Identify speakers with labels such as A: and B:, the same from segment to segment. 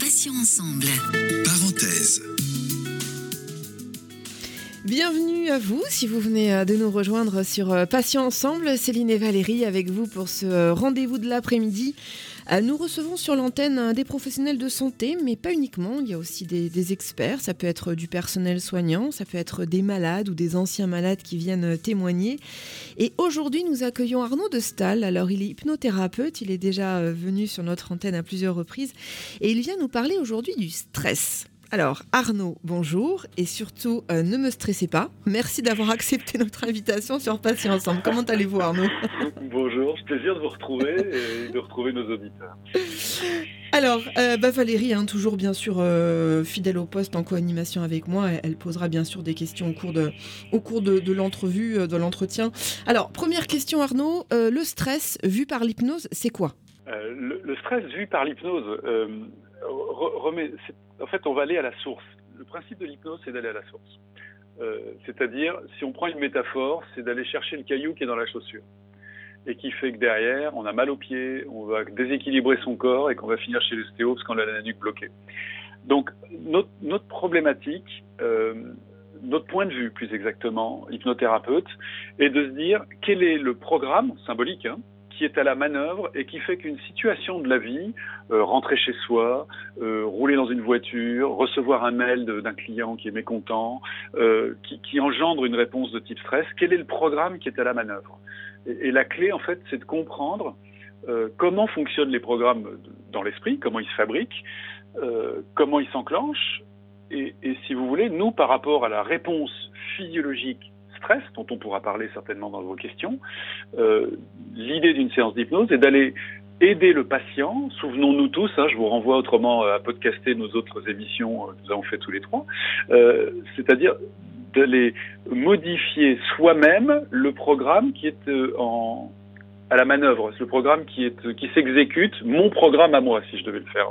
A: Passions ensemble.
B: Parenthèse.
C: Bienvenue à vous si vous venez euh, de nous rejoindre sur euh, Patients Ensemble. Céline et Valérie avec vous pour ce euh, rendez-vous de l'après-midi. Nous recevons sur l'antenne des professionnels de santé, mais pas uniquement. Il y a aussi des, experts. Ça peut être du personnel soignant, ça peut être des malades ou des anciens malades qui viennent témoigner. Et aujourd'hui, nous accueillons Arnaud de Stahl. Alors, il est hypnothérapeute. Il est déjà venu sur notre antenne à plusieurs reprises. Et il vient nous parler aujourd'hui du stress. Alors Arnaud, bonjour et surtout euh, ne me stressez pas. Merci d'avoir accepté notre invitation sur Passer ensemble. Comment allez-vous Arnaud?
D: Bonjour, c'est plaisir de vous retrouver et de retrouver nos auditeurs.
C: Alors euh, bah Valérie, hein, toujours bien sûr euh, fidèle au poste en co-animation avec moi, elle, posera bien sûr des questions au cours de, au cours de, de l'entrevue, de l'entretien. Alors première question Arnaud, le stress vu par l'hypnose, c'est quoi?
D: Le, le, stress vu par l'hypnose, en fait, on va aller à la source. Le principe de l'hypnose, c'est d'aller à la source. Euh, C'est-à-dire, si on prend une métaphore, c'est d'aller chercher le caillou qui est dans la chaussure. Et qui fait que derrière, on a mal aux pieds, on va déséquilibrer son corps et qu'on va finir chez l'ostéo parce qu'on a la nuque bloquée. Donc, notre, notre problématique, euh, notre point de vue plus exactement, hypnothérapeute, est de se dire quel est le programme symbolique hein, qui est à la manœuvre et qui fait qu'une situation de la vie, euh, rentrer chez soi, euh, rouler dans une voiture, recevoir un mail d'un client qui est mécontent, euh, qui, engendre une réponse de type stress, quel est le programme qui est à la manœuvre? Et, la clé, en fait, c'est de comprendre comment fonctionnent les programmes dans l'esprit, comment ils se fabriquent, comment ils s'enclenchent, et si vous voulez, nous, par rapport à la réponse physiologique stress, dont on pourra parler certainement dans vos questions, euh, l'idée d'une séance d'hypnose est d'aller aider le patient. Souvenons-nous tous, hein, je vous renvoie autrement à podcaster nos autres émissions que nous avons fait tous les trois, euh, c'est-à-dire d'aller modifier soi-même le programme qui est euh, à la manœuvre, le programme qui s'exécute, mon programme à moi, si je devais le faire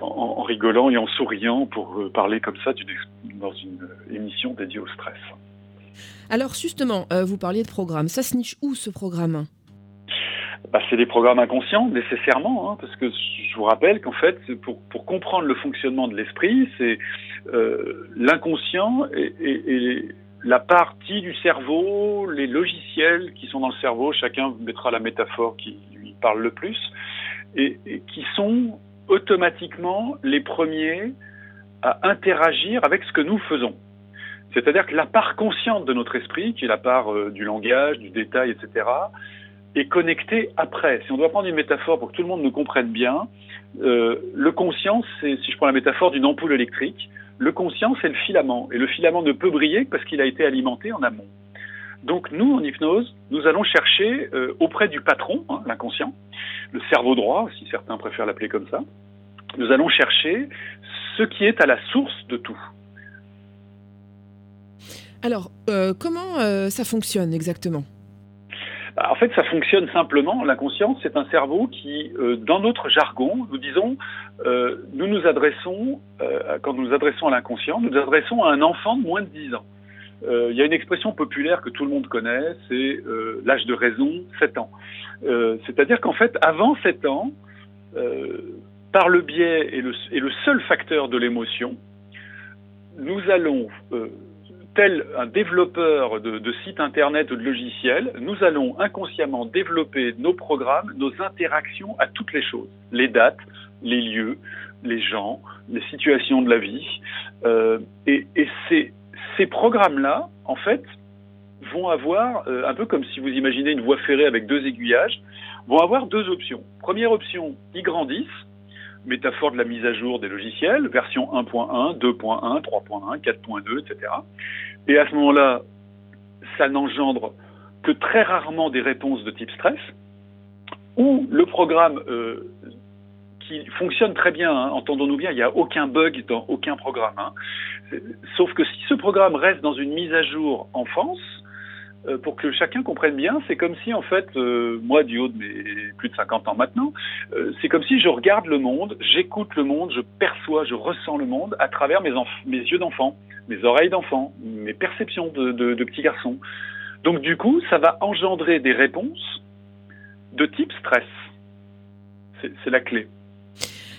D: en, rigolant et en souriant pour euh, parler comme ça dans une émission dédiée au stress.
C: Alors justement, euh, vous parliez de programme. Ça se niche où ce programme?
D: Bah, c'est des programmes inconscients, nécessairement, hein, parce que je vous rappelle qu'en fait, pour, comprendre le fonctionnement de l'esprit, c'est euh, l'inconscient et, la partie du cerveau, les logiciels qui sont dans le cerveau, chacun mettra la métaphore qui lui parle le plus, et qui sont automatiquement les premiers à interagir avec ce que nous faisons. C'est-à-dire que la part consciente de notre esprit, qui est la part euh, du langage, du détail, etc., est connectée après. Si on doit prendre une métaphore pour que tout le monde nous comprenne bien, euh, le conscient, c'est, si je prends la métaphore d'une ampoule électrique, le conscient, c'est le filament. Et le filament ne peut briller parce qu'il a été alimenté en amont. Donc nous, en hypnose, nous allons chercher euh, auprès du patron, hein, l'inconscient, le cerveau droit, si certains préfèrent l'appeler comme ça, nous allons chercher ce qui est à la source de tout.
C: Alors, euh, comment euh, ça fonctionne exactement?
D: Bah, en fait, ça fonctionne simplement. L'inconscient, c'est un cerveau qui, euh, dans notre jargon, nous disons, nous nous adressons, quand nous nous adressons à l'inconscient, nous nous adressons à un enfant de moins de 10 ans. Il y a une expression populaire que tout le monde connaît, c'est l'âge de raison, 7 ans. C'est-à-dire qu'en fait, avant 7 ans, par le biais et le seul facteur de l'émotion, nous allons tel un développeur de, sites internet ou de logiciels, nous allons inconsciemment développer nos programmes, nos interactions à toutes les choses, les dates, les lieux, les gens, les situations de la vie. Euh, et, ces programmes-là, en fait, vont avoir, euh, un peu comme si vous imaginez une voie ferrée avec deux aiguillages, vont avoir deux options. Première option, ils grandissent, métaphore de la mise à jour des logiciels, version 1.1, 2.1, 3.1, 4.2, etc. Et à ce moment-là, ça n'engendre que très rarement des réponses de type stress, ou le programme euh, qui fonctionne très bien, hein, entendons-nous bien, il n'y a aucun bug dans aucun programme. Hein. Sauf que si ce programme reste dans une mise à jour enfance, euh, pour que chacun comprenne bien, c'est comme si en fait, euh, moi du haut de mes plus de 50 ans maintenant, euh, c'est comme si je regarde le monde, j'écoute le monde, je perçois, je ressens le monde à travers mes, yeux d'enfant, mes oreilles d'enfant, mes perceptions de petit garçon. Donc du coup, ça va engendrer des réponses de type stress. c'est la clé.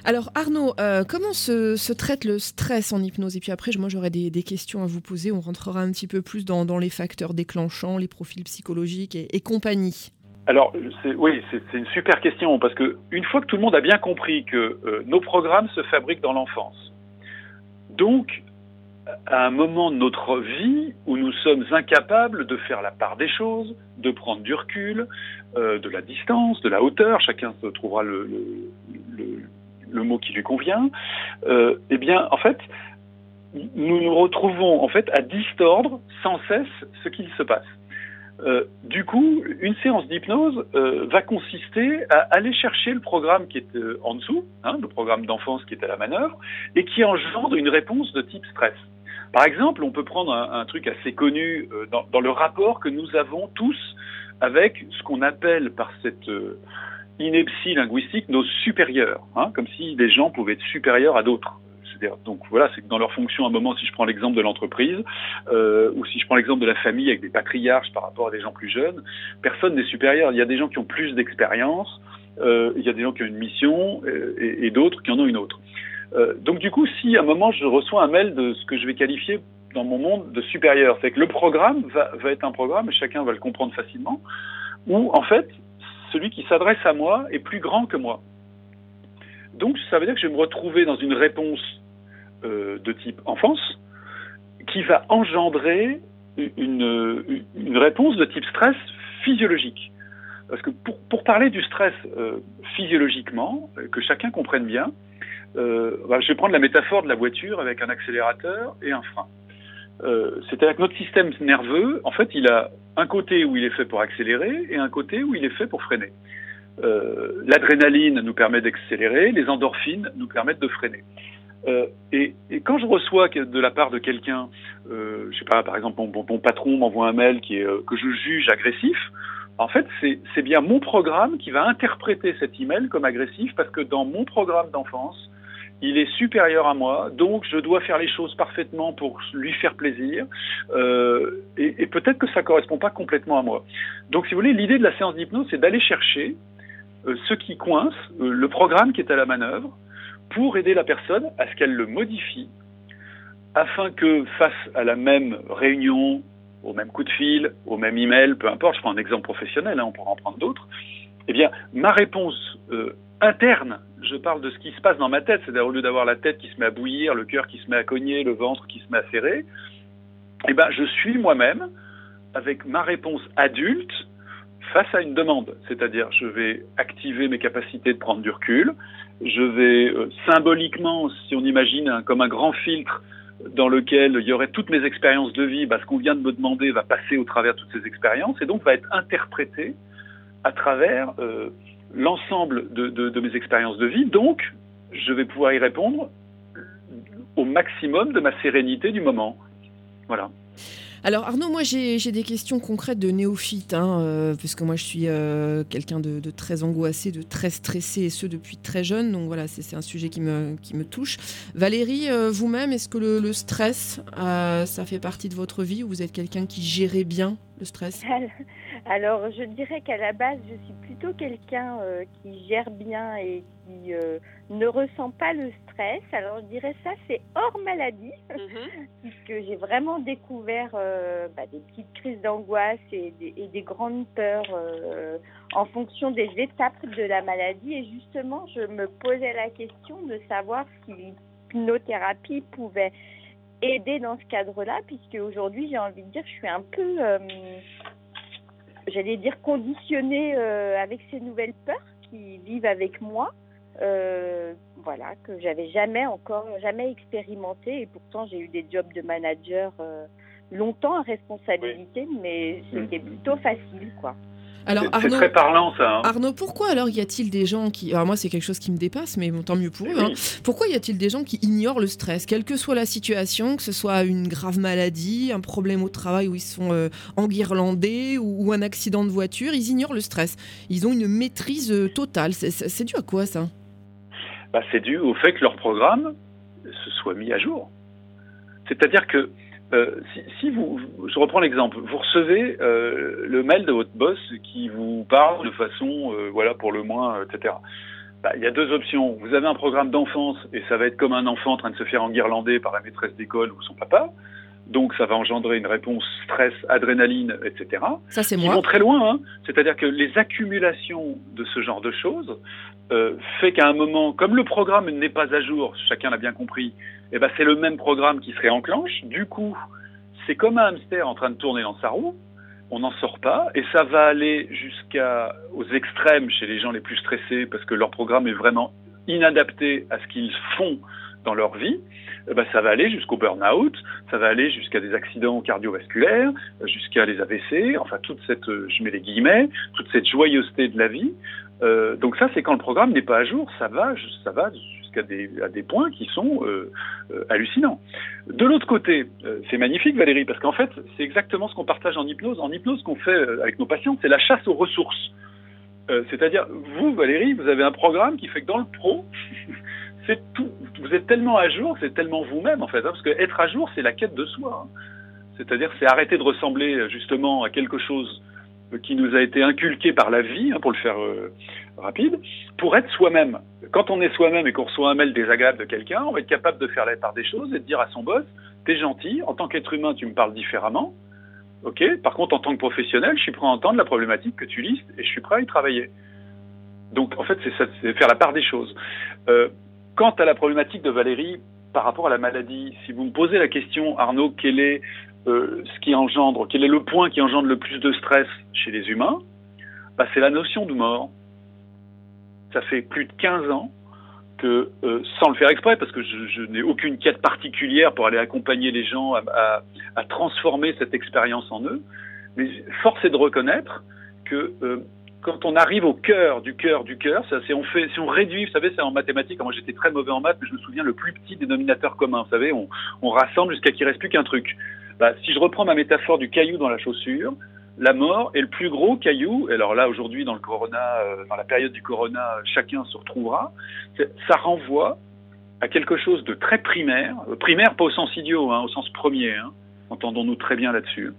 C: Alors Arnaud, euh, comment se, traite le stress en hypnose? Et puis après, moi j'aurais des, questions à vous poser. On rentrera un petit peu plus dans, les facteurs déclenchants, les profils psychologiques et, compagnie.
D: Alors oui, c'est une super question parce que une fois que tout le monde a bien compris que euh, nos programmes se fabriquent dans l'enfance, donc à un moment de notre vie où nous sommes incapables de faire la part des choses, de prendre du recul, euh, de la distance, de la hauteur, chacun se trouvera le, le mot qui lui convient, euh, eh bien, en fait, nous nous retrouvons en fait à distordre sans cesse ce qu'il se passe. Euh, du coup, une séance d'hypnose euh, va consister à aller chercher le programme qui est en dessous, hein, le programme d'enfance qui est à la manœuvre, et qui engendre une réponse de type stress. Par exemple, on peut prendre un, truc assez connu dans, le rapport que nous avons tous avec ce qu'on appelle par cette ineptie linguistique nos supérieurs, hein, comme si des gens pouvaient être supérieurs à d'autres. Donc voilà, c'est que dans leur fonction, à un moment, si je prends l'exemple de l'entreprise, euh, ou si je prends l'exemple de la famille avec des patriarches par rapport à des gens plus jeunes, personne n'est supérieur. Il y a des gens qui ont plus d'expérience, euh, il y a des gens qui ont une mission, euh, et, d'autres qui en ont une autre. Donc du coup, si à un moment je reçois un mail de ce que je vais qualifier dans mon monde de supérieur, c'est que le programme va, va être un programme, et chacun va le comprendre facilement, où en fait celui qui s'adresse à moi est plus grand que moi. Donc ça veut dire que je vais me retrouver dans une réponse euh, de type enfance qui va engendrer une, réponse de type stress physiologique. Parce que pour, parler du stress euh, physiologiquement, euh, que chacun comprenne bien, bah, je vais prendre la métaphore de la voiture avec un accélérateur et un frein. C'est-à-dire que notre système nerveux, en fait, il a un côté où il est fait pour accélérer et un côté où il est fait pour freiner. Euh, L'adrénaline nous permet d'accélérer, les endorphines nous permettent de freiner. Euh, et, quand je reçois de la part de quelqu'un, euh, je sais pas, par exemple, mon, patron m'envoie un mail qui est, euh, que je juge agressif, en fait, c'est bien mon programme qui va interpréter cet email comme agressif parce que dans mon programme d'enfance, il est supérieur à moi, donc je dois faire les choses parfaitement pour lui faire plaisir, euh, et, peut-être que ça ne correspond pas complètement à moi. Donc, si vous voulez, l'idée de la séance d'hypnose, c'est d'aller chercher euh, ce qui coince, euh, le programme qui est à la manœuvre, pour aider la personne à ce qu'elle le modifie, afin que face à la même réunion, au même coup de fil, au même email, peu importe, je prends un exemple professionnel, hein, on pourra en prendre d'autres, eh bien, ma réponse interne je parle de ce qui se passe dans ma tête, c'est-à-dire au lieu d'avoir la tête qui se met à bouillir, le cœur qui se met à cogner, le ventre qui se met à serrer, eh ben, je suis moi-même avec ma réponse adulte face à une demande. C'est-à-dire, je vais activer mes capacités de prendre du recul, je vais euh, symboliquement, si on imagine comme un grand filtre dans lequel il y aurait toutes mes expériences de vie, bah, ce qu'on vient de me demander va passer au travers de toutes ces expériences et donc va être interprété à travers euh, l'ensemble de, mes expériences de vie, donc je vais pouvoir y répondre au maximum de ma sérénité du moment. Voilà.
C: Alors Arnaud, moi j'ai des questions concrètes de néophyte, hein, euh, puisque moi je suis euh, quelqu'un de, très angoissé, de très stressé, et ce depuis très jeune, donc voilà, c'est un sujet qui me, qui me touche. Valérie, euh, vous-même, est-ce que le, stress, ça fait partie de votre vie, ou vous êtes quelqu'un qui gérait bien le stress?
B: Alors je dirais qu'à la base, je suis plutôt quelqu'un qui gère bien et qui ne ressent pas le stress. Alors je dirais ça, c'est hors maladie, mhm. puisque j'ai vraiment découvert euh, bah, des petites crises d'angoisse et, des grandes peurs euh, en fonction des étapes de la maladie. Et justement, je me posais la question de savoir si l'hypnothérapie pouvait aider dans ce cadre-là, puisque aujourd'hui, j'ai envie de dire, je suis un peu, euh, j'allais dire, conditionnée avec ces nouvelles peurs qui vivent avec moi. Euh, voilà, que j'avais jamais encore, jamais expérimenté. Et pourtant, j'ai eu des jobs de manager euh, longtemps à responsabilité, mais c'était mm. plutôt facile, quoi.
D: Alors, c'est très parlant ça. Hein.
C: Arnaud, pourquoi alors y a-t-il des gens qui... Alors moi c'est quelque chose qui me dépasse, mais tant mieux pour eux. Hein. Pourquoi y a-t-il des gens qui ignorent le stress, quelle que soit la situation, que ce soit une grave maladie, un problème au travail où ils sont euh, enguirlandés ou, un accident de voiture, ils ignorent le stress. Ils ont une maîtrise totale. C'est dû à quoi ça?
D: Bah, c'est dû au fait que leur programme se soit mis à jour. C'est-à-dire que euh, si, vous, je reprends l'exemple, vous recevez euh, le mail de votre boss qui vous parle de façon, euh, voilà, pour le moins, etc. bah, il y a deux options. Vous avez un programme d'enfance et ça va être comme un enfant en train de se faire enguirlander par la maîtresse d'école ou son papa. Donc ça va engendrer une réponse stress, adrénaline, etc.
C: Ça c'est moi.
D: vont très loin. Hein. C'est-à-dire que les accumulations de ce genre de choses euh, fait qu'à un moment, comme le programme n'est pas à jour, chacun l'a bien compris, eh ben c'est le même programme qui se réenclenche. Du coup, c'est comme un hamster en train de tourner dans sa roue. On n'en sort pas et ça va aller jusqu'aux extrêmes chez les gens les plus stressés parce que leur programme est vraiment inadapté à ce qu'ils font dans leur vie, ben, ça va aller jusqu'au burn-out, ça va aller jusqu'à des accidents cardiovasculaires, jusqu'à les AVC, enfin toute cette, je mets les guillemets, toute cette joyeuseté de la vie. Euh, donc ça, c'est quand le programme n'est pas à jour, ça va, ça va jusqu'à des, points qui sont euh, euh, hallucinants. De l'autre côté, c'est magnifique Valérie, parce qu'en fait, c'est exactement ce qu'on partage en hypnose. En hypnose, ce qu'on fait avec nos patients, c'est la chasse aux ressources. C'est-à-dire, vous, Valérie, vous avez un programme qui fait que dans le pro, Vous êtes tellement à jour, c'est tellement vous-même en fait, hein, parce que être à jour, c'est la quête de soi. Hein. C'est-à-dire, c'est arrêter de ressembler justement à quelque chose qui nous a été inculqué par la vie, hein, pour le faire euh, rapide, pour être soi-même. Quand on est soi-même et qu'on reçoit un mail désagréable de quelqu'un, on va être capable de faire la part des choses et de dire à son boss, t'es gentil, en tant qu'être humain, tu me parles différemment. Ok. Par contre, en tant que professionnel, je suis prêt à entendre la problématique que tu listes et je suis prêt à y travailler. Donc, en fait, c'est faire la part des choses. Euh, Quant à la problématique de Valérie par rapport à la maladie, si vous me posez la question, Arnaud, quel est euh, ce qui engendre, quel est le point qui engendre le plus de stress chez les humains bah, C'est la notion de mort. Ça fait plus de 15 ans que, euh, sans le faire exprès, parce que je, n'ai aucune quête particulière pour aller accompagner les gens à, transformer cette expérience en eux, mais force est de reconnaître que euh, quand on arrive au cœur du cœur du cœur, on fait, si on réduit, vous savez, c'est en mathématiques. Moi, j'étais très mauvais en maths, mais je me souviens le plus petit dénominateur commun. Vous savez, on, rassemble jusqu'à qu'il reste plus qu'un truc. Bah, si je reprends ma métaphore du caillou dans la chaussure, la mort est le plus gros caillou. Alors là, aujourd'hui, dans le corona, euh, dans la période du corona, chacun se retrouvera. Ça renvoie à quelque chose de très primaire, euh, primaire pas au sens idiot, hein, au sens premier. Hein, entendons-nous très bien là-dessus,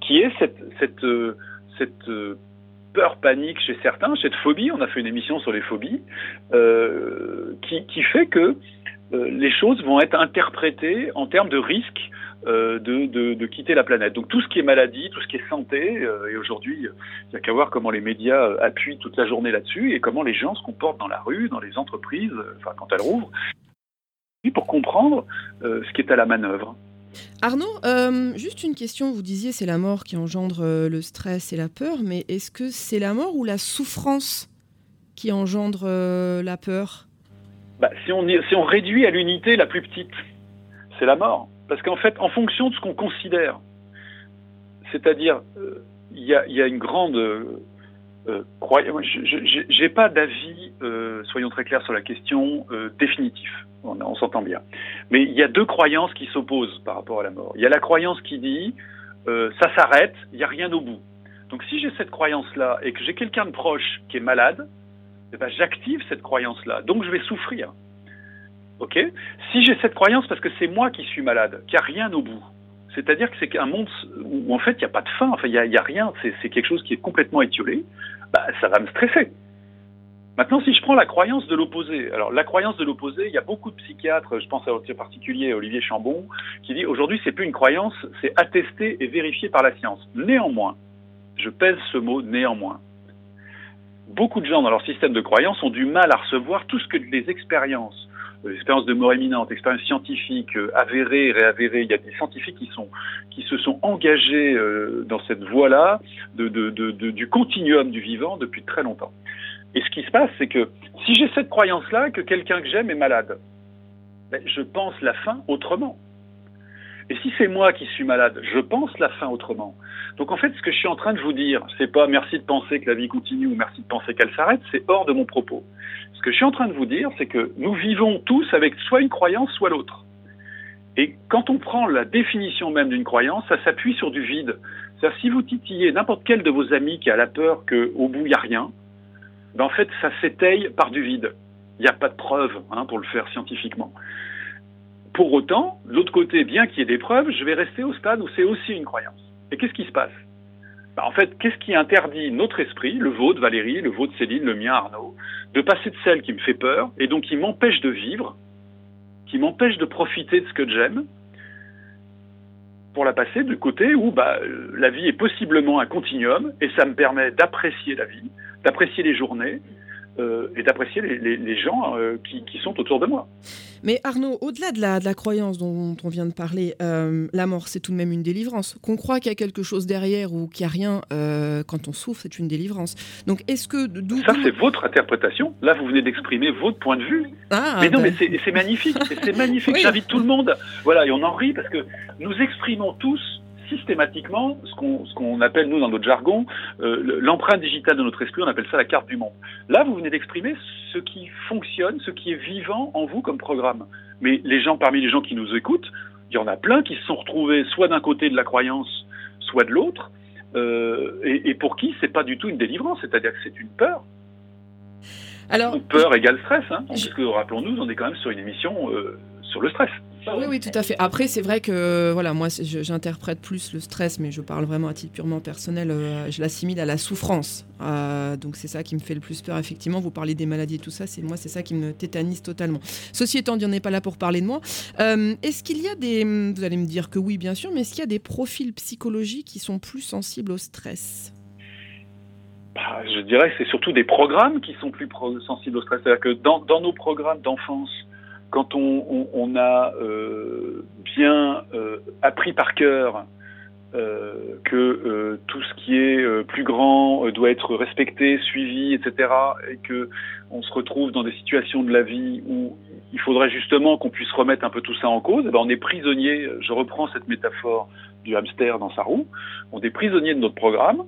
D: qui est cette cette euh, cette peur, panique chez certains, cette phobie, on a fait une émission sur les phobies, euh, qui, fait que euh, les choses vont être interprétées en termes de risque euh, de, de, de, quitter la planète. Donc tout ce qui est maladie, tout ce qui est santé, et aujourd'hui, il n'y a qu'à voir comment les médias appuient toute la journée là-dessus et comment les gens se comportent dans la rue, dans les entreprises, enfin quand elles rouvrent, pour comprendre ce qui est à la manœuvre.
C: Arnaud, euh, juste une question. Vous disiez c'est la mort qui engendre euh, le stress et la peur, mais est-ce que c'est la mort ou la souffrance qui engendre euh, la peur?
D: Bah, si, on, réduit à l'unité la plus petite, c'est la mort. Parce qu'en fait, en fonction de ce qu'on considère, c'est-à-dire, il y, a une grande je n'ai pas d'avis, euh, soyons très clairs sur la question, euh, définitif. On, s'entend bien. Mais il y a deux croyances qui s'opposent par rapport à la mort. Il y a la croyance qui dit euh, ça s'arrête, il n'y a rien au bout. Donc si j'ai cette croyance-là et que j'ai quelqu'un de proche qui est malade, eh ben, j'active cette croyance-là. Donc je vais souffrir. Ok? Si j'ai cette croyance parce que c'est moi qui suis malade, qu'il n'y a rien au bout, c'est-à-dire que c'est un monde où en fait il n'y a pas de fin, enfin il n'y a, rien, c'est quelque chose qui est complètement étiolé, bah, ça va me stresser. Maintenant, si je prends la croyance de l'opposé, alors la croyance de l'opposé, il y a beaucoup de psychiatres, je pense à en particulier Olivier Chambon, qui dit aujourd'hui c'est plus une croyance, c'est attesté et vérifié par la science. Néanmoins, je pèse ce mot néanmoins. Beaucoup de gens dans leur système de croyance ont du mal à recevoir tout ce que les expériences expérience de mort imminente, expérience scientifique euh, avérée, réavérée. Il y a des scientifiques qui, sont, qui se sont engagés euh, dans cette voie-là de, du continuum du vivant depuis très longtemps. Et ce qui se passe, c'est que si j'ai cette croyance-là, que quelqu'un que j'aime est malade, ben, je pense la fin autrement. Et si c'est moi qui suis malade, je pense la fin autrement. Donc en fait, ce que je suis en train de vous dire, c'est pas merci de penser que la vie continue ou merci de penser qu'elle s'arrête, c'est hors de mon propos. Ce que je suis en train de vous dire, c'est que nous vivons tous avec soit une croyance, soit l'autre. Et quand on prend la définition même d'une croyance, ça s'appuie sur du vide. C'est-à-dire si vous titillez n'importe quel de vos amis qui a la peur qu'au bout il n'y a rien, ben en fait ça s'étaye par du vide. Il n'y a pas de preuve hein, pour le faire scientifiquement. Pour autant, l'autre côté, bien qu'il y ait des preuves, je vais rester au stade où c'est aussi une croyance. Et qu'est-ce qui se passe? Bah, en fait, qu'est-ce qui interdit notre esprit, le vôtre Valérie, le vôtre Céline, le mien Arnaud, de passer de celle qui me fait peur et donc qui m'empêche de vivre, qui m'empêche de profiter de ce que j'aime, pour la passer du côté où bah, la vie est possiblement un continuum et ça me permet d'apprécier la vie, d'apprécier les journées, euh, et d'apprécier les, gens euh, qui, sont autour de moi.
C: Mais Arnaud, au-delà de la, de la, croyance dont on vient de parler, euh, la mort, c'est tout de même une délivrance. Qu'on croit qu'il y a quelque chose derrière ou qu'il n'y a rien quand on souffre, c'est une délivrance. Donc, est-ce que...
D: Ça, c'est votre interprétation. Là, vous venez d'exprimer votre point de vue. Ah, mais non, ben. mais c'est magnifique. c'est magnifique. J'invite tout le monde. Voilà, et on en rit parce que nous exprimons tous systématiquement ce qu'on appelle, nous, dans notre jargon, euh, l'empreinte digitale de notre esprit, on appelle ça la carte du monde. Là, vous venez d'exprimer ce qui fonctionne, ce qui est vivant en vous comme programme. Mais les gens, parmi les gens qui nous écoutent, il y en a plein qui se sont retrouvés soit d'un côté de la croyance, soit de l'autre, euh, et, pour qui c'est pas du tout une délivrance, c'est-à-dire que c'est une peur. Alors, peur égale stress, hein, que rappelons-nous, on est quand même sur une émission euh, sur le stress.
C: Oui, oui, tout à fait. Après, c'est vrai que voilà, moi, j'interprète plus le stress, mais je parle vraiment à titre purement personnel. Euh, je l'assimile à la souffrance. Euh, donc, c'est ça qui me fait le plus peur. Effectivement, vous parlez des maladies et tout ça. C'est moi, c'est ça qui me tétanise totalement. Ceci étant dit, on n'est pas là pour parler de moi. Euh, est-ce qu'il y a des, vous allez me dire que oui, bien sûr, mais est-ce qu'il y a des profils psychologiques qui sont plus sensibles au stress?
D: Bah, je dirais que c'est surtout des programmes qui sont plus sensibles au stress. C'est-à-dire que dans, dans nos programmes d'enfance, quand on, a euh, bien euh, appris par cœur euh, que tout ce qui est plus grand doit être respecté, suivi, etc., et que on se retrouve dans des situations de la vie où il faudrait justement qu'on puisse remettre un peu tout ça en cause, eh ben on est prisonnier. Je reprends cette métaphore du hamster dans sa roue. On est prisonnier de notre programme,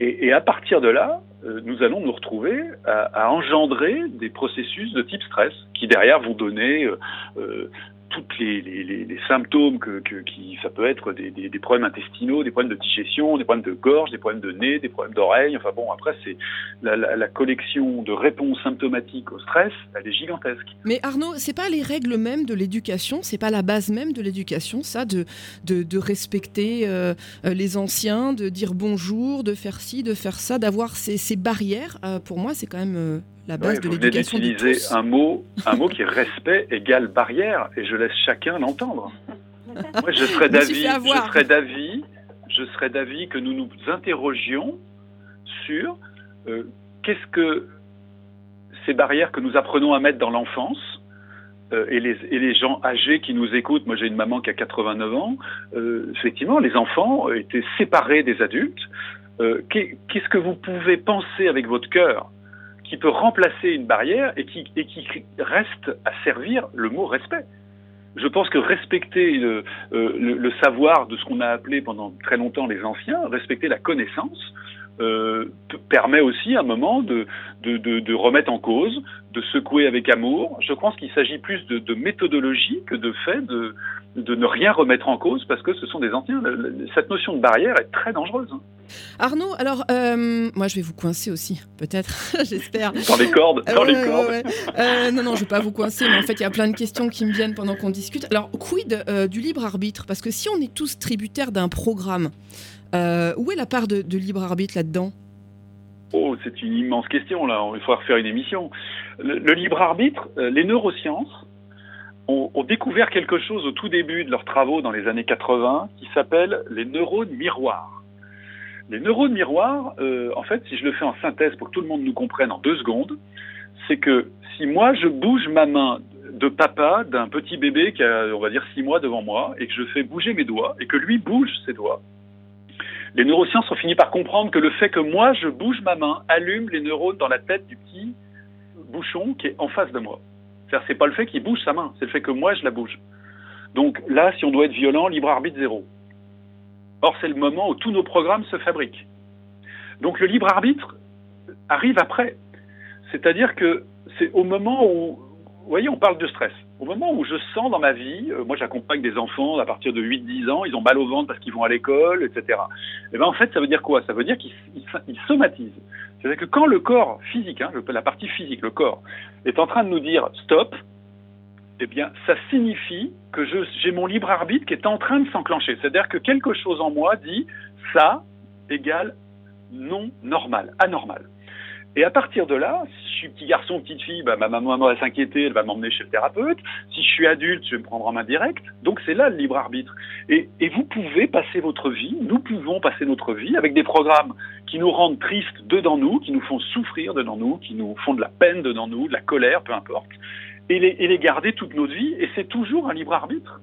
D: et, à partir de là, nous allons nous retrouver à, à, engendrer des processus de type stress qui derrière vont donner euh, euh toutes les, les, les, symptômes que, que, qui ça peut être des, des, problèmes intestinaux, des problèmes de digestion, des problèmes de gorge, des problèmes de nez, des problèmes d'oreille. Enfin bon, après c'est la, collection de réponses symptomatiques au stress, elle est gigantesque.
C: Mais Arnaud, c'est pas les règles même de l'éducation, c'est pas la base même de l'éducation, ça, de, de, respecter euh, euh les anciens, de dire bonjour, de faire ci, de faire ça, d'avoir ces, ces barrières. Euh, pour moi, c'est quand même la base de l'éducation
D: d'utiliser un mot, un mot qui est respect égale barrière, et je laisse chacun l'entendre. Moi, je serais d'avis, je serais d'avis, je serais d'avis que nous nous interrogions sur euh, qu'est-ce que ces barrières que nous apprenons à mettre dans l'enfance. Euh, et, les, et les gens âgés qui nous écoutent, moi j'ai une maman qui a 89 ans, euh, effectivement les enfants étaient séparés des adultes. Qu'est-ce que vous pouvez penser avec votre cœur qui peut remplacer une barrière et qui, reste à servir le mot respect. Je pense que respecter le, euh, le, savoir de ce qu'on a appelé pendant très longtemps les anciens, respecter la connaissance, euh, permet aussi à un moment de, de, remettre en cause, de secouer avec amour. Je pense qu'il s'agit plus de, méthodologie que de fait de, de ne rien remettre en cause parce que ce sont des anciens. Cette notion de barrière est très dangereuse. Hein.
C: Arnaud, alors euh, moi je vais vous coincer aussi, peut-être, j'espère.
D: Dans les cordes, dans les cordes.
C: Euh, non, non, je vais pas vous coincer, mais en fait il y a plein de questions qui me viennent pendant qu'on discute. Alors, quid euh, du libre arbitre? Parce que si on est tous tributaires d'un programme, où est la part de, libre arbitre là-dedans?
D: Oh, c'est une immense question là. Il faudra refaire une émission. Le, libre arbitre, les neurosciences ont, découvert quelque chose au tout début de leurs travaux dans les années 80 qui s'appelle les neurones miroirs. Les neurones miroirs, euh, en fait, si je le fais en synthèse pour que tout le monde nous comprenne en deux secondes, c'est que si moi je bouge ma main de papa d'un petit bébé qui a, on va dire, six mois devant moi, et que je fais bouger mes doigts, et que lui bouge ses doigts, les neurosciences ont fini par comprendre que le fait que moi je bouge ma main allume les neurones dans la tête du petit bouchon qui est en face de moi. C'est-à-dire c'est pas le fait qu'il bouge sa main, c'est le fait que moi je la bouge. Donc là, si on doit être violent, libre arbitre zéro. Or, c'est le moment où tous nos programmes se fabriquent. Donc le libre arbitre arrive après. C'est-à-dire que c'est au moment où, vous voyez, on parle de stress. Au moment où je sens dans ma vie, euh, moi j'accompagne des enfants à partir de 8-10 ans, ils ont mal au ventre parce qu'ils vont à l'école, etc. Et eh ben en fait, ça veut dire quoi? Ça veut dire qu'ils somatisent. C'est-à-dire que quand le corps physique, hein, la partie physique, le corps, est en train de nous dire stop, eh bien, ça signifie que j'ai mon libre arbitre qui est en train de s'enclencher. C'est-à-dire que quelque chose en moi dit ça, égale non normal, anormal. Et à partir de là, si je suis petit garçon, petite fille, bah, ma maman va s'inquiéter, elle va m'emmener chez le thérapeute. Si je suis adulte, je vais me prendre en main directe. Donc c'est là le libre arbitre. Et, vous pouvez passer votre vie, nous pouvons passer notre vie avec des programmes qui nous rendent tristes dedans nous, qui nous font souffrir dedans nous, qui nous font de la peine dedans nous, de la colère, peu importe, et les, garder toute notre vie. Et c'est toujours un libre arbitre.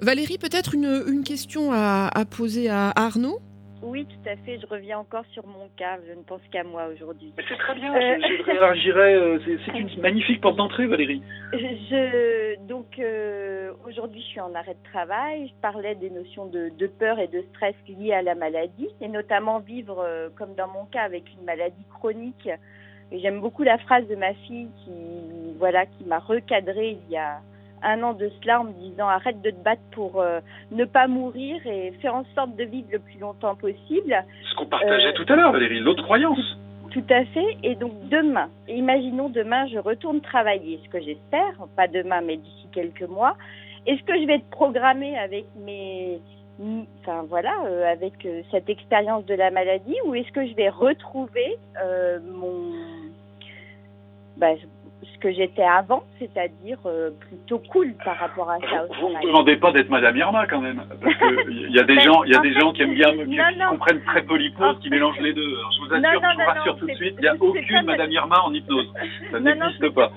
C: Valérie, peut-être une, question à poser à Arnaud?
B: Oui, tout à fait. Je reviens encore sur mon cas. Je ne pense qu'à moi aujourd'hui.
D: C'est très bien. Euh... Je, euh, c'est une magnifique porte d'entrée, Valérie.
B: Je, donc, euh, aujourd'hui, je suis en arrêt de travail. Je parlais des notions de, de peur et de stress liées à la maladie, et notamment vivre, euh, comme dans mon cas, avec une maladie chronique. J'aime beaucoup la phrase de ma fille qui, voilà, qui m'a recadré il y a un an de cela en me disant arrête de te battre pour euh, ne pas mourir et faire en sorte de vivre le plus longtemps possible.
D: Ce qu'on partageait euh, tout à l'heure, Valérie, l'autre croyance.
B: Tout à fait. Et donc demain, imaginons demain, je retourne travailler, ce que j'espère, pas demain, mais d'ici quelques mois. Est-ce que je vais être programmée avec mes, enfin voilà, euh, avec cette expérience de la maladie, ou est-ce que je vais retrouver mon, bah, que j'étais avant, c'est-à-dire euh, plutôt cool par rapport à ça.
D: Vous ne me demandez pas d'être Madame Irma quand même, parce qu'il y a des gens, il y a des gens qui aiment bien, qui, comprennent très peu l'hypnose, qui mélangent les deux. je vous assure, je vous rassure tout de suite, il n'y a aucune Madame Irma en hypnose. Ça n'existe pas.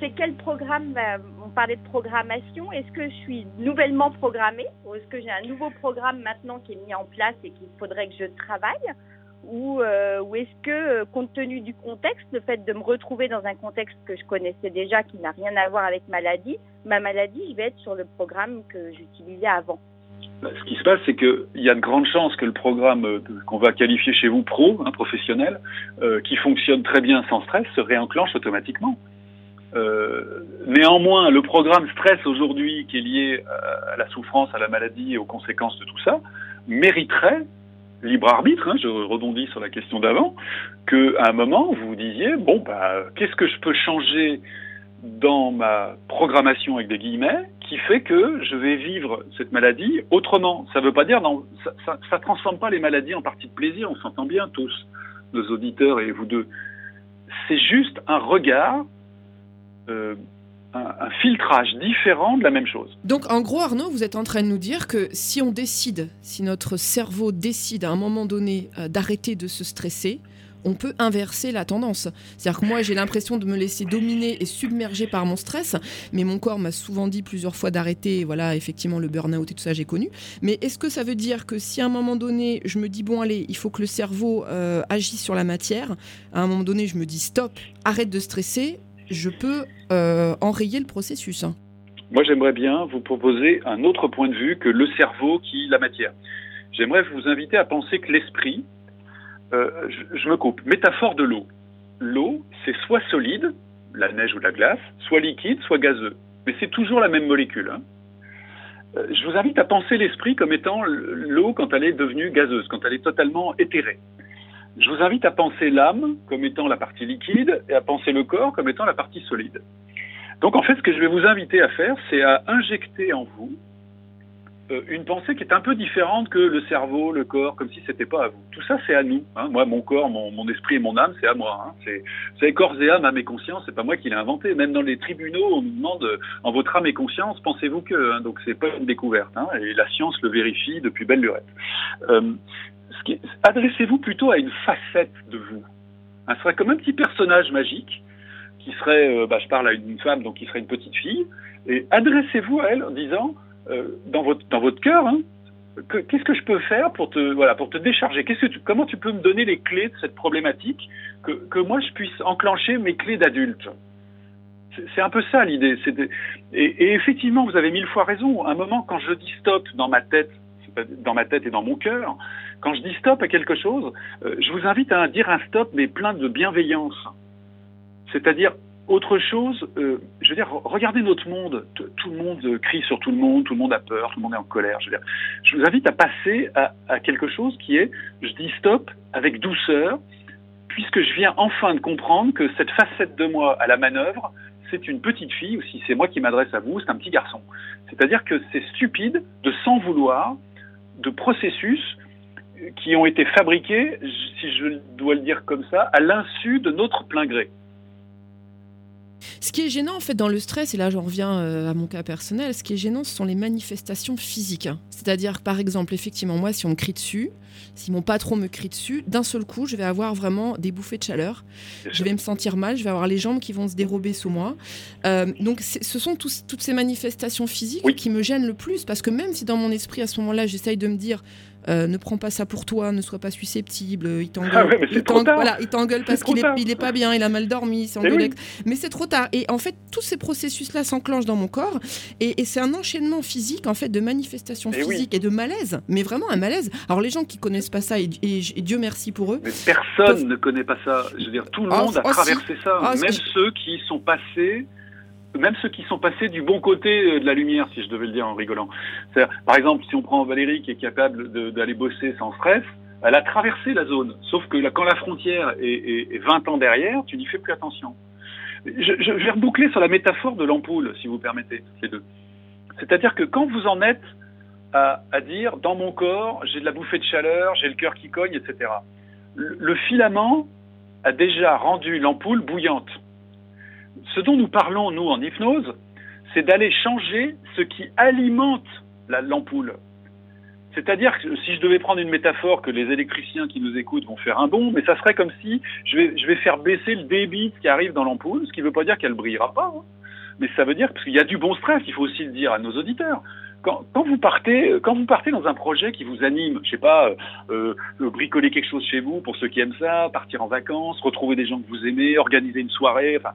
B: C'est quel programme bah, On parlait de programmation. Est-ce que je suis nouvellement programmée ou est-ce que j'ai un nouveau programme maintenant qui est mis en place et qu'il faudrait que je travaille? Ou, euh, ou est-ce que, euh, compte tenu du contexte, le fait de me retrouver dans un contexte que je connaissais déjà, qui n'a rien à voir avec maladie, ma maladie, je vais être sur le programme que j'utilisais avant
D: bah, ce qui se passe, c'est qu'il y a de grandes chances que le programme euh, qu'on va qualifier chez vous pro, hein, professionnel, qui fonctionne très bien sans stress, se réenclenche automatiquement. Néanmoins, le programme stress aujourd'hui, qui est lié à la souffrance, à la maladie et aux conséquences de tout ça, mériterait libre arbitre, hein, je rebondis sur la question d'avant, qu'à un moment, vous vous disiez, bon, bah, qu'est-ce que je peux changer dans ma programmation avec des guillemets qui fait que je vais vivre cette maladie autrement? Ça ne veut pas dire, ça ne transforme pas les maladies en partie de plaisir, on s'entend bien tous, nos auditeurs et vous deux. C'est juste un regard euh, un, filtrage différent de la même chose.
C: Donc en gros, Arnaud, vous êtes en train de nous dire que si on décide, si notre cerveau décide à un moment donné euh, d'arrêter de se stresser, on peut inverser la tendance. C'est-à-dire que moi, j'ai l'impression de me laisser dominer et submerger par mon stress, mais mon corps m'a souvent dit plusieurs fois d'arrêter. Voilà, effectivement, le burn-out et tout ça, j'ai connu. Mais est-ce que ça veut dire que si à un moment donné, je me dis, bon, allez, il faut que le cerveau euh, agisse sur la matière, à un moment donné, je me dis, stop, arrête de stresser, je peux euh, enrayer le processus. Hein.
D: Moi, j'aimerais bien vous proposer un autre point de vue que le cerveau qui la matière. J'aimerais vous inviter à penser que l'esprit, euh, je, me coupe, métaphore de l'eau. L'eau, c'est soit solide, la neige ou la glace, soit liquide, soit gazeux. Mais c'est toujours la même molécule. Hein. Euh, je vous invite à penser l'esprit comme étant l'eau quand elle est devenue gazeuse, quand elle est totalement éthérée je vous invite à penser l'âme comme étant la partie liquide et à penser le corps comme étant la partie solide. Donc en fait, ce que je vais vous inviter à faire, c'est à injecter en vous une pensée qui est un peu différente que le cerveau, le corps, comme si c'était pas à vous. Tout ça, c'est à nous. Hein. Moi, mon corps, mon, esprit et mon âme, c'est à moi. Hein. C'est, corps et âme, âme et conscience. C'est pas moi qui l'ai inventé. Même dans les tribunaux, on nous demande euh, en votre âme et conscience, pensez-vous que. Hein. Donc c'est pas une découverte. Hein. Et la science le vérifie depuis belle lurette. Euh, adressez-vous plutôt à une facette de vous. Ce serait comme un petit personnage magique qui serait, euh, bah, je parle à une femme, donc qui serait une petite fille, et adressez-vous à elle en disant, euh, dans votre dans votre cœur, hein, qu'est-ce que je peux faire pour te voilà pour te décharger? Qu'est-ce que comment tu peux me donner les clés de cette problématique que, que moi je puisse enclencher mes clés d'adulte? C'est un peu ça l'idée. Et, et, effectivement, vous avez mille fois raison. À un moment, quand je dis stop dans ma tête, dans ma tête et dans mon cœur, quand je dis stop à quelque chose, euh, je vous invite à dire un stop, mais plein de bienveillance. C'est-à-dire autre chose, euh, je veux dire, regardez notre monde. Tout le monde crie sur tout le monde, tout le monde a peur, tout le monde est en colère. Je, veux dire, je vous invite à passer à, à, quelque chose qui est, je dis stop avec douceur, puisque je viens enfin de comprendre que cette facette de moi à la manœuvre, c'est une petite fille, ou si c'est moi qui m'adresse à vous, c'est un petit garçon. C'est-à-dire que c'est stupide de s'en vouloir de processus qui ont été fabriqués, si je dois le dire comme ça, à l'insu de notre plein gré.
C: Ce qui est gênant en fait dans le stress, et là j'en reviens euh, à mon cas personnel, ce qui est gênant ce sont les manifestations physiques. Hein. C'est-à-dire par exemple, effectivement, moi si on me crie dessus, si mon patron me crie dessus, d'un seul coup je vais avoir vraiment des bouffées de chaleur, je vais me sentir mal, je vais avoir les jambes qui vont se dérober sous moi. Euh, donc ce sont toutes ces manifestations physiques qui me gênent le plus, parce que même si dans mon esprit à ce moment-là j'essaye de me dire euh, ne prends pas ça pour toi, ne sois pas susceptible, il t'engueule.
D: Ah il
C: t'engueule parce qu'il est, pas bien, il a mal dormi, Mais c'est trop tard. Et en fait, tous ces processus-là s'enclenchent dans mon corps, et, c'est un enchaînement physique en fait de manifestations physiques et de malaise, mais vraiment un malaise. Alors les gens qui connaissent pas ça, et, Dieu merci pour eux.
D: Mais personne ne connaît pas ça. Je veux dire, tout le ah, monde a ah, traversé ça, ah, même ceux qui sont passés même ceux qui sont passés du bon côté euh, de la lumière, si je devais le dire en rigolant. Par exemple, si on prend Valérie qui est capable d'aller bosser sans stress, elle a traversé la zone. Sauf que là, quand la frontière est, est, 20 ans derrière, tu n'y fais plus attention. Je, vais reboucler sur la métaphore de l'ampoule, si vous permettez, ces deux. C'est-à-dire que quand vous en êtes à dire, dans mon corps, j'ai de la bouffée de chaleur, j'ai le cœur qui cogne, etc., le filament a déjà rendu l'ampoule bouillante ce dont nous parlons, nous, en hypnose, c'est d'aller changer ce qui alimente l'ampoule. C'est-à-dire que si je devais prendre une métaphore que les électriciens qui nous écoutent vont faire un bon, mais ça serait comme si je vais, je vais faire baisser le débit qui arrive dans l'ampoule, ce qui ne veut pas dire qu'elle brillera pas, hein. mais ça veut dire parce qu'il y a du bon stress, il faut aussi le dire à nos auditeurs quand, vous partez, quand vous partez dans un projet qui vous anime, je sais pas, euh, euh, bricoler quelque chose chez vous pour ceux qui aiment ça, partir en vacances, retrouver des gens que vous aimez, organiser une soirée, enfin,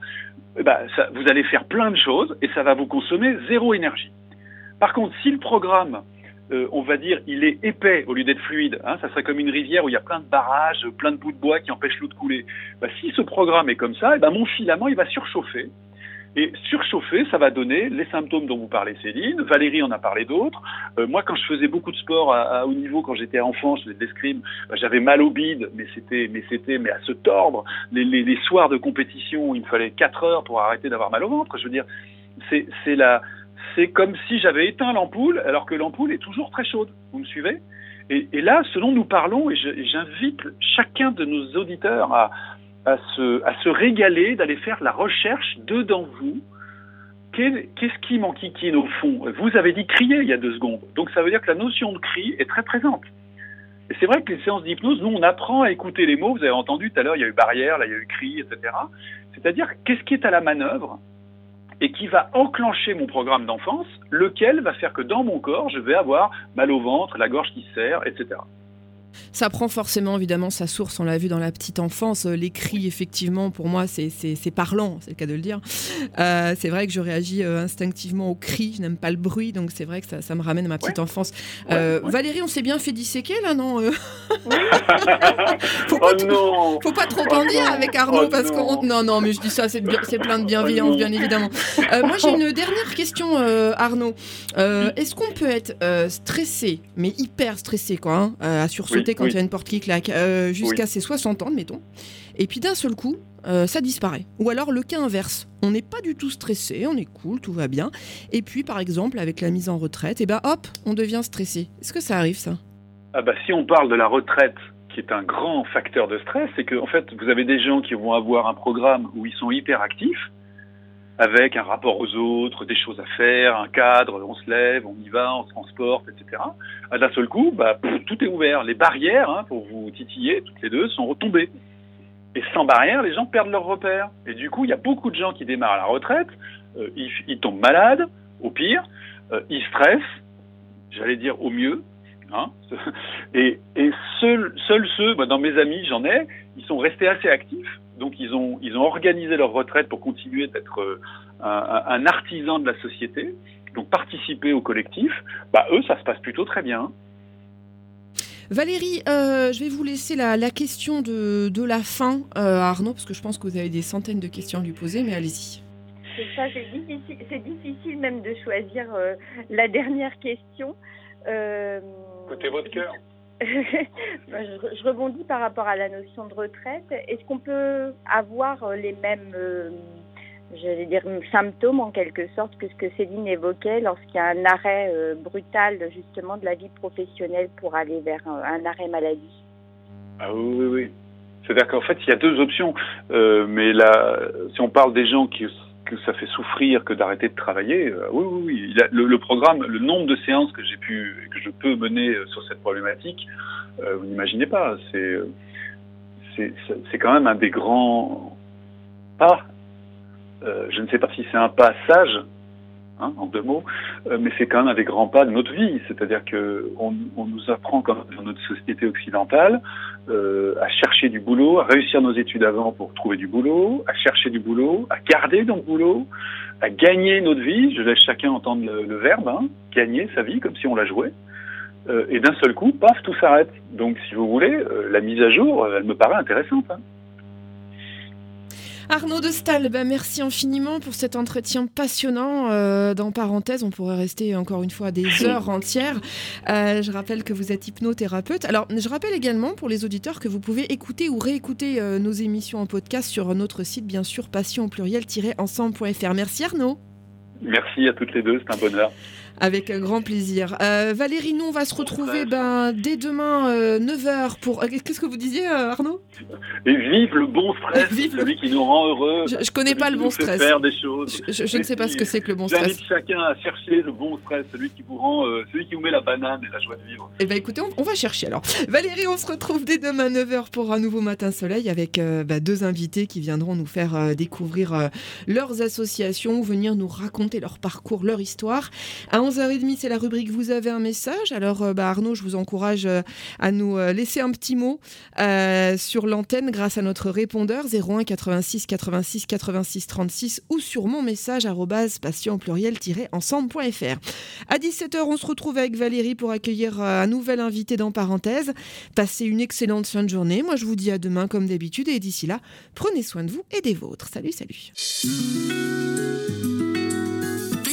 D: eh ben, vous allez faire plein de choses et ça va vous consommer zéro énergie. Par contre, si le programme, euh, on va dire, il est épais au lieu d'être fluide, hein, ça serait comme une rivière où il y a plein de barrages, plein de bouts de bois qui empêchent l'eau de couler. Ben, si ce programme est comme ça, eh ben, mon filament il va surchauffer et surchauffer, ça va donner les symptômes dont vous parlez, Céline. Valérie en a parlé d'autres. Euh, moi, quand je faisais beaucoup de sport à, haut niveau, quand j'étais enfant, je faisais de l'escrime, bah, j'avais mal au bide, mais c'était, mais c'était, mais à se tordre. Les, les, les, soirs de compétition, il me fallait 4 heures pour arrêter d'avoir mal au ventre. Je veux dire, c'est, c'est la, c'est comme si j'avais éteint l'ampoule, alors que l'ampoule est toujours très chaude. Vous me suivez? Et, et, là, ce dont nous parlons, et j'invite chacun de nos auditeurs à, à se, régaler, d'aller faire la recherche dedans vous. Qu'est-ce qui m'enquiquine au fond? Vous avez dit crier il y a deux secondes. Donc ça veut dire que la notion de cri est très présente. Et c'est vrai que les séances d'hypnose, nous, on apprend à écouter les mots. Vous avez entendu tout à l'heure, il y a eu barrière, là, il y a eu cri, etc. C'est-à-dire, qu'est-ce qui est à la manœuvre et qui va enclencher mon programme d'enfance, lequel va faire que dans mon corps, je vais avoir mal au ventre, la gorge qui serre, etc.
C: Ça prend forcément évidemment sa source, on l'a vu dans la petite enfance. Euh, les cris, effectivement, pour moi, c'est parlant, c'est le cas de le dire. Euh, c'est vrai que je réagis euh, instinctivement aux cris, je n'aime pas le bruit, donc c'est vrai que ça, me ramène à ma petite enfance. Valérie, on s'est bien fait disséquer là, non faut, pas
D: oh
C: faut pas trop en dire avec Arnaud, oh parce qu'on. Non, non, mais je dis ça, c'est plein de bienveillance, bien évidemment. moi, j'ai une dernière question, Arnaud. Est-ce qu'on peut être stressé, mais hyper stressé, quoi, hein, à quand il y a une porte qui claque, euh, jusqu'à ses 60 ans, admettons. Et puis d'un seul coup, euh, ça disparaît. Ou alors le cas inverse, on n'est pas du tout stressé, on est cool, tout va bien. Et puis par exemple, avec la mise en retraite, et eh ben hop, on devient stressé. Est-ce que ça arrive ça?
D: Ah bah, Si on parle de la retraite, qui est un grand facteur de stress, c'est que en fait, vous avez des gens qui vont avoir un programme où ils sont hyper actifs, avec un rapport aux autres, des choses à faire, un cadre, on se lève, on y va, on se transporte, etc. D'un seul coup, bah, tout est ouvert. Les barrières, hein, pour vous titiller, toutes les deux, sont retombées. Et sans barrière, les gens perdent leur repère. Et du coup, il y a beaucoup de gens qui démarrent à la retraite, euh, ils, tombent malades, au pire, euh, ils stressent, j'allais dire au mieux, hein, et, et seuls, seuls ceux, bah, dans mes amis, j'en ai, ils sont restés assez actifs donc ils ont, ils ont organisé leur retraite pour continuer d'être euh, un, artisan de la société, donc participer au collectif. Bah, eux, ça se passe plutôt très bien.
C: Valérie, euh, je vais vous laisser la, question de, de, la fin euh, à Arnaud, parce que je pense que vous avez des centaines de questions à lui poser, mais allez-y.
B: C'est ça, c'est difficile, même de choisir la dernière question.
D: Côté votre cœur.
B: je, rebondis par rapport à la notion de retraite. Est-ce qu'on peut avoir euh, les mêmes, euh, dire, symptômes en quelque sorte que ce que Céline évoquait lorsqu'il y a un arrêt euh, brutal justement de la vie professionnelle pour aller vers un, arrêt maladie?
D: Ah oui, oui, oui. C'est-à-dire qu'en fait, il y a deux options. Mais là, si on parle des gens qui que ça fait souffrir que d'arrêter de travailler, euh, oui, oui, oui. Le, programme, le nombre de séances que j'ai pu, que je peux mener sur cette problématique, vous n'imaginez pas. C'est, c'est, c'est quand même un des grands pas euh, je ne sais pas si c'est un passage, hein, en deux mots, euh, mais c'est quand même un des grands pas de notre vie. C'est-à-dire que on, nous apprend quand même dans notre société occidentale euh, à chercher du boulot, à réussir nos études avant pour trouver du boulot, à chercher du boulot, à garder notre boulot, à gagner notre vie. Je laisse chacun entendre le, verbe, hein, gagner sa vie comme si on la jouait. et d'un seul coup, paf, tout s'arrête. Donc, si vous voulez, la mise à jour, elle me paraît intéressante. Hein.
C: Arnaud de Stahl, bah, merci infiniment pour cet entretien passionnant. Euh, dans parenthèse, on pourrait rester encore une fois des heures entières. Euh, je rappelle que vous êtes hypnothérapeute. Alors, je rappelle également pour les auditeurs que vous pouvez écouter ou réécouter euh, nos émissions en podcast sur notre site, bien sûr, passion pluriel-ensemble.fr. Merci Arnaud.
D: Merci à toutes les deux, c'est un bonheur.
C: Avec grand plaisir. Euh, Valérie, nous, on va se retrouver ben, dès demain, 9h, euh, pour... Euh, qu'est-ce que vous disiez, Arnaud?
D: Et vive le bon stress, vive celui qui nous rend heureux.
C: Je, ne connais pas le bon stress.
D: faire des choses.
C: Je, ne sais pas ce que c'est que le bon stress.
D: J'invite chacun à chercher le bon stress, celui qui vous rend, celui qui vous met la banane et la joie de vivre.
C: Eh bien, écoutez, on, va chercher alors. Valérie, on se retrouve dès demain, 9h, pour un nouveau Matin Soleil avec bah, deux invités qui viendront nous faire découvrir leurs associations, venir nous raconter leur parcours, leur histoire. 11h30, c'est la rubrique Vous avez un message. Alors, euh, bah, Arnaud, je vous encourage euh, à nous euh, laisser un petit mot sur l'antenne grâce à notre répondeur 01 86 86 86 36 ou sur mon message patient pluriel-ensemble.fr. À 17h, on se retrouve avec Valérie pour accueillir un nouvel invité dans parenthèse. Passez une excellente fin de journée. Moi, je vous dis à demain comme d'habitude et d'ici là, prenez soin de vous et des vôtres. Salut, salut.